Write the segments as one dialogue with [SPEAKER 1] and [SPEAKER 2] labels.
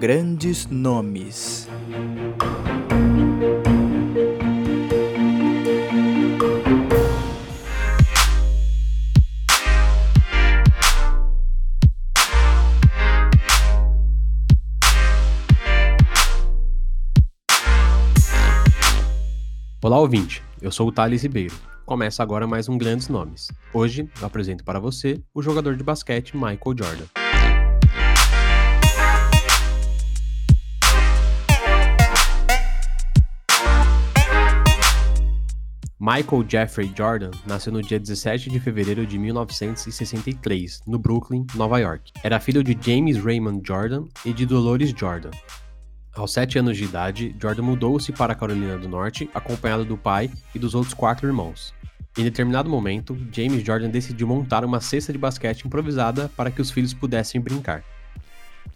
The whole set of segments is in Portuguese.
[SPEAKER 1] Grandes nomes.
[SPEAKER 2] Olá, ouvinte. Eu sou o Thales Ribeiro. Começa agora mais um Grandes Nomes. Hoje eu apresento para você o jogador de basquete Michael Jordan. Michael Jeffrey Jordan nasceu no dia 17 de fevereiro de 1963, no Brooklyn, Nova York. Era filho de James Raymond Jordan e de Dolores Jordan. Aos 7 anos de idade, Jordan mudou-se para a Carolina do Norte, acompanhado do pai e dos outros quatro irmãos. Em determinado momento, James Jordan decidiu montar uma cesta de basquete improvisada para que os filhos pudessem brincar.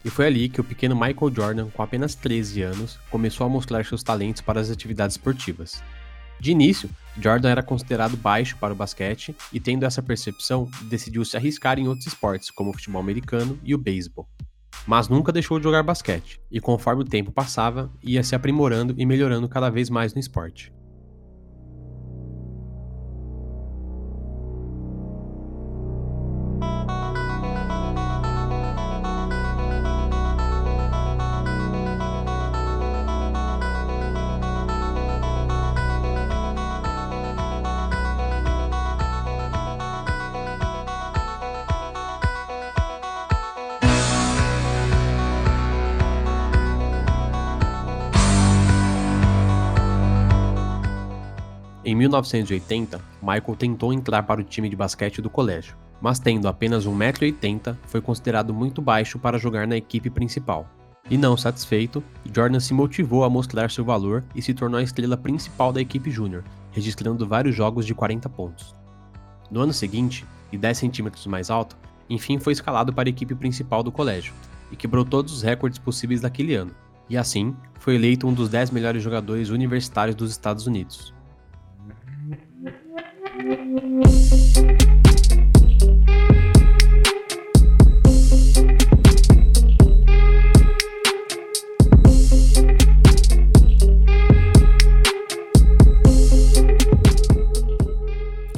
[SPEAKER 2] E foi ali que o pequeno Michael Jordan, com apenas 13 anos, começou a mostrar seus talentos para as atividades esportivas. De início, Jordan era considerado baixo para o basquete e, tendo essa percepção, decidiu se arriscar em outros esportes, como o futebol americano e o beisebol. Mas nunca deixou de jogar basquete, e conforme o tempo passava, ia se aprimorando e melhorando cada vez mais no esporte. Em 1980, Michael tentou entrar para o time de basquete do colégio, mas tendo apenas 1,80m, foi considerado muito baixo para jogar na equipe principal. E não satisfeito, Jordan se motivou a mostrar seu valor e se tornou a estrela principal da equipe júnior, registrando vários jogos de 40 pontos. No ano seguinte, e 10 centímetros mais alto, enfim foi escalado para a equipe principal do colégio, e quebrou todos os recordes possíveis daquele ano, e assim foi eleito um dos 10 melhores jogadores universitários dos Estados Unidos. Em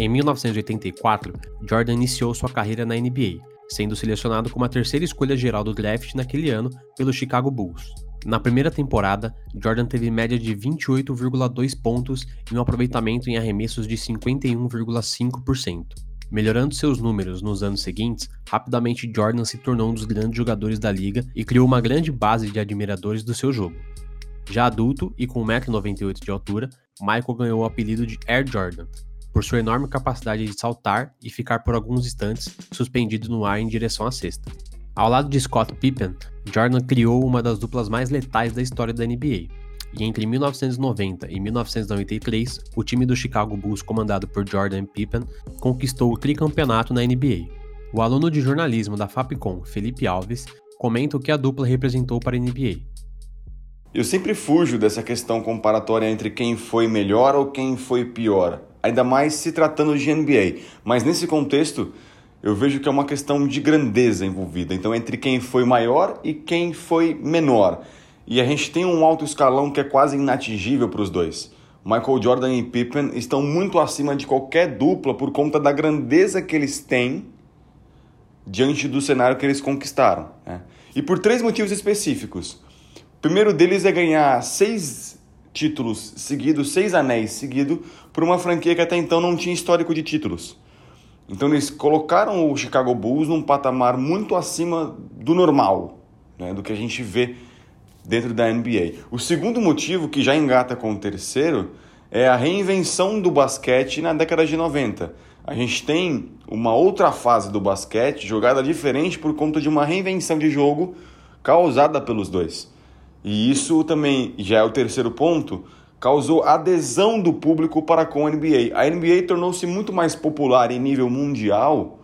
[SPEAKER 2] 1984, Jordan iniciou sua carreira na NBA, sendo selecionado como a terceira escolha geral do draft naquele ano pelo Chicago Bulls. Na primeira temporada, Jordan teve média de 28,2 pontos e um aproveitamento em arremessos de 51,5%. Melhorando seus números nos anos seguintes, rapidamente Jordan se tornou um dos grandes jogadores da liga e criou uma grande base de admiradores do seu jogo. Já adulto e com 1,98m de altura, Michael ganhou o apelido de Air Jordan, por sua enorme capacidade de saltar e ficar por alguns instantes suspendido no ar em direção à cesta. Ao lado de Scott Pippen, Jordan criou uma das duplas mais letais da história da NBA. E entre 1990 e 1993, o time do Chicago Bulls, comandado por Jordan Pippen, conquistou o tricampeonato na NBA. O aluno de jornalismo da Fapcom, Felipe Alves, comenta o que a dupla representou para a NBA.
[SPEAKER 3] Eu sempre fujo dessa questão comparatória entre quem foi melhor ou quem foi pior, ainda mais se tratando de NBA. Mas nesse contexto, eu vejo que é uma questão de grandeza envolvida. Então, entre quem foi maior e quem foi menor. E a gente tem um alto escalão que é quase inatingível para os dois. Michael Jordan e Pippen estão muito acima de qualquer dupla por conta da grandeza que eles têm diante do cenário que eles conquistaram. Né? E por três motivos específicos. O primeiro deles é ganhar seis títulos seguidos, seis anéis seguidos, por uma franquia que até então não tinha histórico de títulos. Então eles colocaram o Chicago Bulls num patamar muito acima do normal, né, do que a gente vê dentro da NBA. O segundo motivo, que já engata com o terceiro, é a reinvenção do basquete na década de 90. A gente tem uma outra fase do basquete, jogada diferente por conta de uma reinvenção de jogo causada pelos dois. E isso também já é o terceiro ponto, causou adesão do público para com a NBA. A NBA tornou-se muito mais popular em nível mundial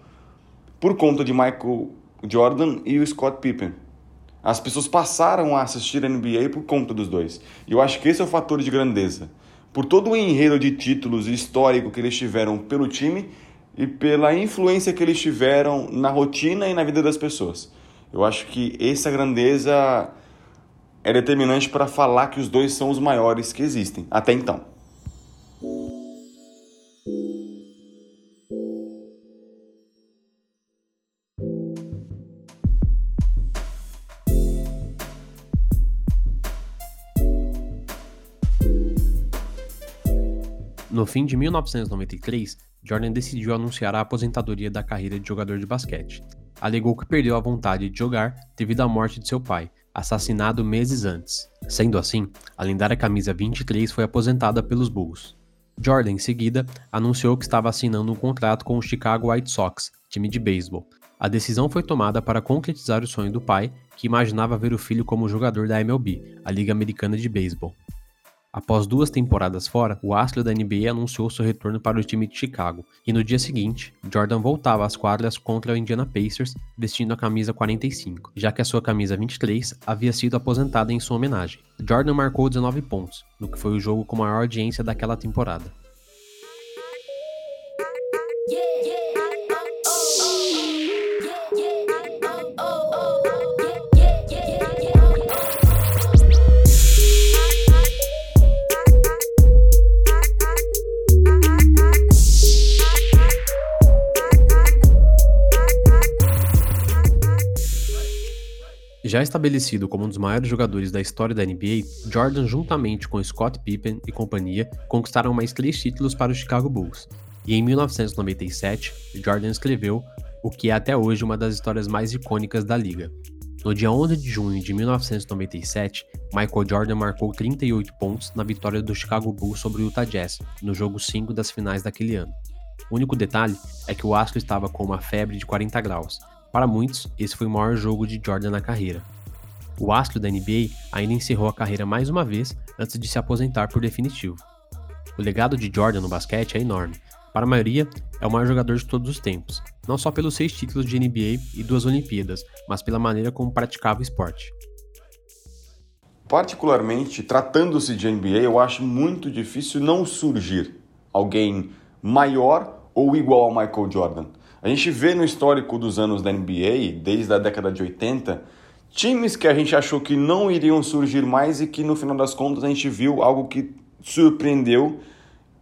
[SPEAKER 3] por conta de Michael Jordan e o Scott Pippen. As pessoas passaram a assistir a NBA por conta dos dois. E eu acho que esse é o fator de grandeza. Por todo o enredo de títulos histórico que eles tiveram pelo time e pela influência que eles tiveram na rotina e na vida das pessoas. Eu acho que essa grandeza é determinante para falar que os dois são os maiores que existem até então.
[SPEAKER 2] No fim de 1993, Jordan decidiu anunciar a aposentadoria da carreira de jogador de basquete. Alegou que perdeu a vontade de jogar devido à morte de seu pai, assassinado meses antes. Sendo assim, a lendária camisa 23 foi aposentada pelos Bulls. Jordan, em seguida, anunciou que estava assinando um contrato com o Chicago White Sox, time de beisebol. A decisão foi tomada para concretizar o sonho do pai, que imaginava ver o filho como jogador da MLB, a Liga Americana de Beisebol. Após duas temporadas fora, o astro da NBA anunciou seu retorno para o time de Chicago, e no dia seguinte, Jordan voltava às quadras contra o Indiana Pacers vestindo a camisa 45, já que a sua camisa 23 havia sido aposentada em sua homenagem. Jordan marcou 19 pontos, no que foi o jogo com maior audiência daquela temporada. Já estabelecido como um dos maiores jogadores da história da NBA, Jordan, juntamente com Scott Pippen e companhia, conquistaram mais três títulos para o Chicago Bulls. E em 1997, Jordan escreveu o que é até hoje uma das histórias mais icônicas da liga. No dia 11 de junho de 1997, Michael Jordan marcou 38 pontos na vitória do Chicago Bulls sobre o Utah Jazz, no jogo 5 das finais daquele ano. O único detalhe é que o astro estava com uma febre de 40 graus, para muitos, esse foi o maior jogo de Jordan na carreira. O astro da NBA ainda encerrou a carreira mais uma vez antes de se aposentar por definitivo. O legado de Jordan no basquete é enorme. Para a maioria, é o maior jogador de todos os tempos, não só pelos seis títulos de NBA e duas Olimpíadas, mas pela maneira como praticava o esporte.
[SPEAKER 3] Particularmente, tratando-se de NBA, eu acho muito difícil não surgir alguém maior ou igual ao Michael Jordan. A gente vê no histórico dos anos da NBA, desde a década de 80, times que a gente achou que não iriam surgir mais e que no final das contas a gente viu algo que surpreendeu,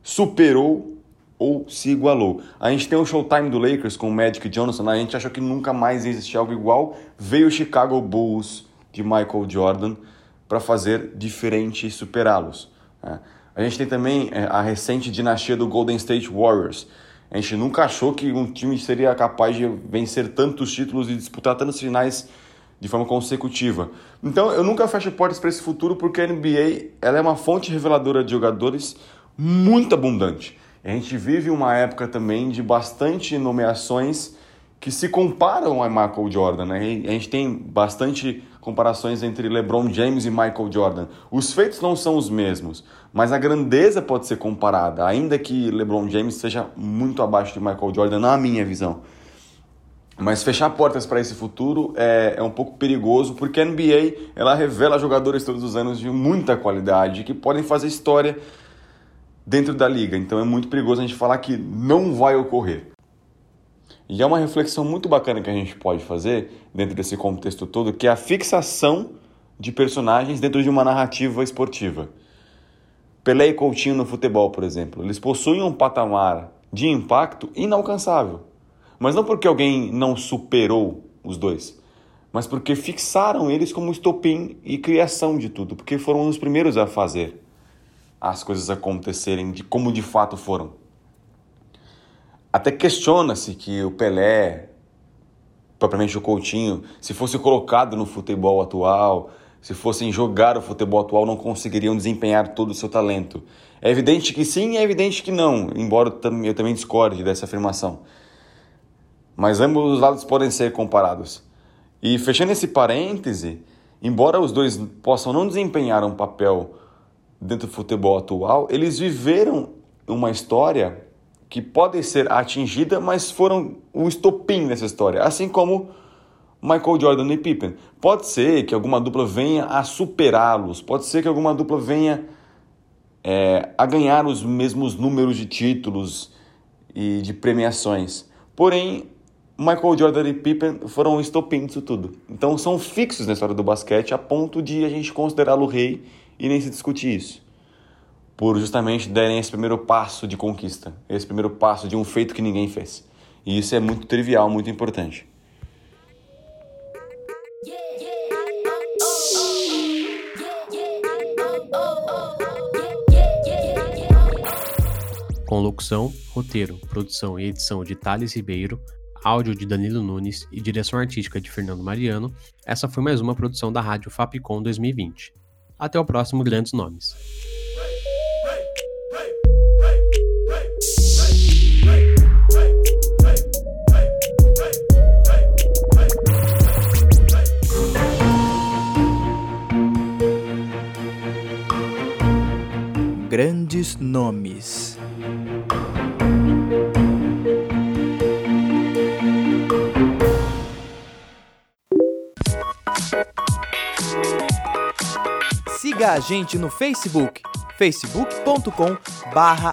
[SPEAKER 3] superou ou se igualou. A gente tem o Showtime do Lakers com o Magic Johnson, a gente achou que nunca mais existia algo igual. Veio o Chicago Bulls de Michael Jordan para fazer diferente e superá-los. Né? A gente tem também é, a recente dinastia do Golden State Warriors a gente nunca achou que um time seria capaz de vencer tantos títulos e disputar tantas finais de forma consecutiva. Então eu nunca fecho portas para esse futuro porque a NBA ela é uma fonte reveladora de jogadores muito abundante. A gente vive uma época também de bastante nomeações que se comparam a Michael Jordan. Né? A gente tem bastante comparações entre LeBron James e Michael Jordan. Os feitos não são os mesmos, mas a grandeza pode ser comparada, ainda que LeBron James seja muito abaixo de Michael Jordan, na minha visão. Mas fechar portas para esse futuro é, é um pouco perigoso, porque a NBA ela revela jogadores todos os anos de muita qualidade que podem fazer história dentro da liga. Então é muito perigoso a gente falar que não vai ocorrer. E é uma reflexão muito bacana que a gente pode fazer dentro desse contexto todo, que é a fixação de personagens dentro de uma narrativa esportiva. Pelé e Coutinho no futebol, por exemplo, eles possuem um patamar de impacto inalcançável. Mas não porque alguém não superou os dois, mas porque fixaram eles como estopim e criação de tudo, porque foram os primeiros a fazer as coisas acontecerem de como de fato foram. Até questiona-se que o Pelé, propriamente o Coutinho, se fosse colocado no futebol atual, se fossem jogar o futebol atual, não conseguiriam desempenhar todo o seu talento. É evidente que sim, é evidente que não, embora eu também discorde dessa afirmação. Mas ambos os lados podem ser comparados. E fechando esse parêntese, embora os dois possam não desempenhar um papel dentro do futebol atual, eles viveram uma história que pode ser atingida, mas foram o estopim dessa história, assim como Michael Jordan e Pippen. Pode ser que alguma dupla venha a superá-los, pode ser que alguma dupla venha é, a ganhar os mesmos números de títulos e de premiações. Porém, Michael Jordan e Pippen foram o estopim disso tudo. Então são fixos na história do basquete a ponto de a gente considerá-lo rei e nem se discutir isso. Por justamente darem esse primeiro passo de conquista, esse primeiro passo de um feito que ninguém fez. E isso é muito trivial, muito importante.
[SPEAKER 2] Com locução, roteiro, produção e edição de Thales Ribeiro, áudio de Danilo Nunes e direção artística de Fernando Mariano, essa foi mais uma produção da Rádio Fapcom 2020. Até o próximo Grandes Nomes.
[SPEAKER 1] Nomes. Siga a gente no Facebook, facebook.com barra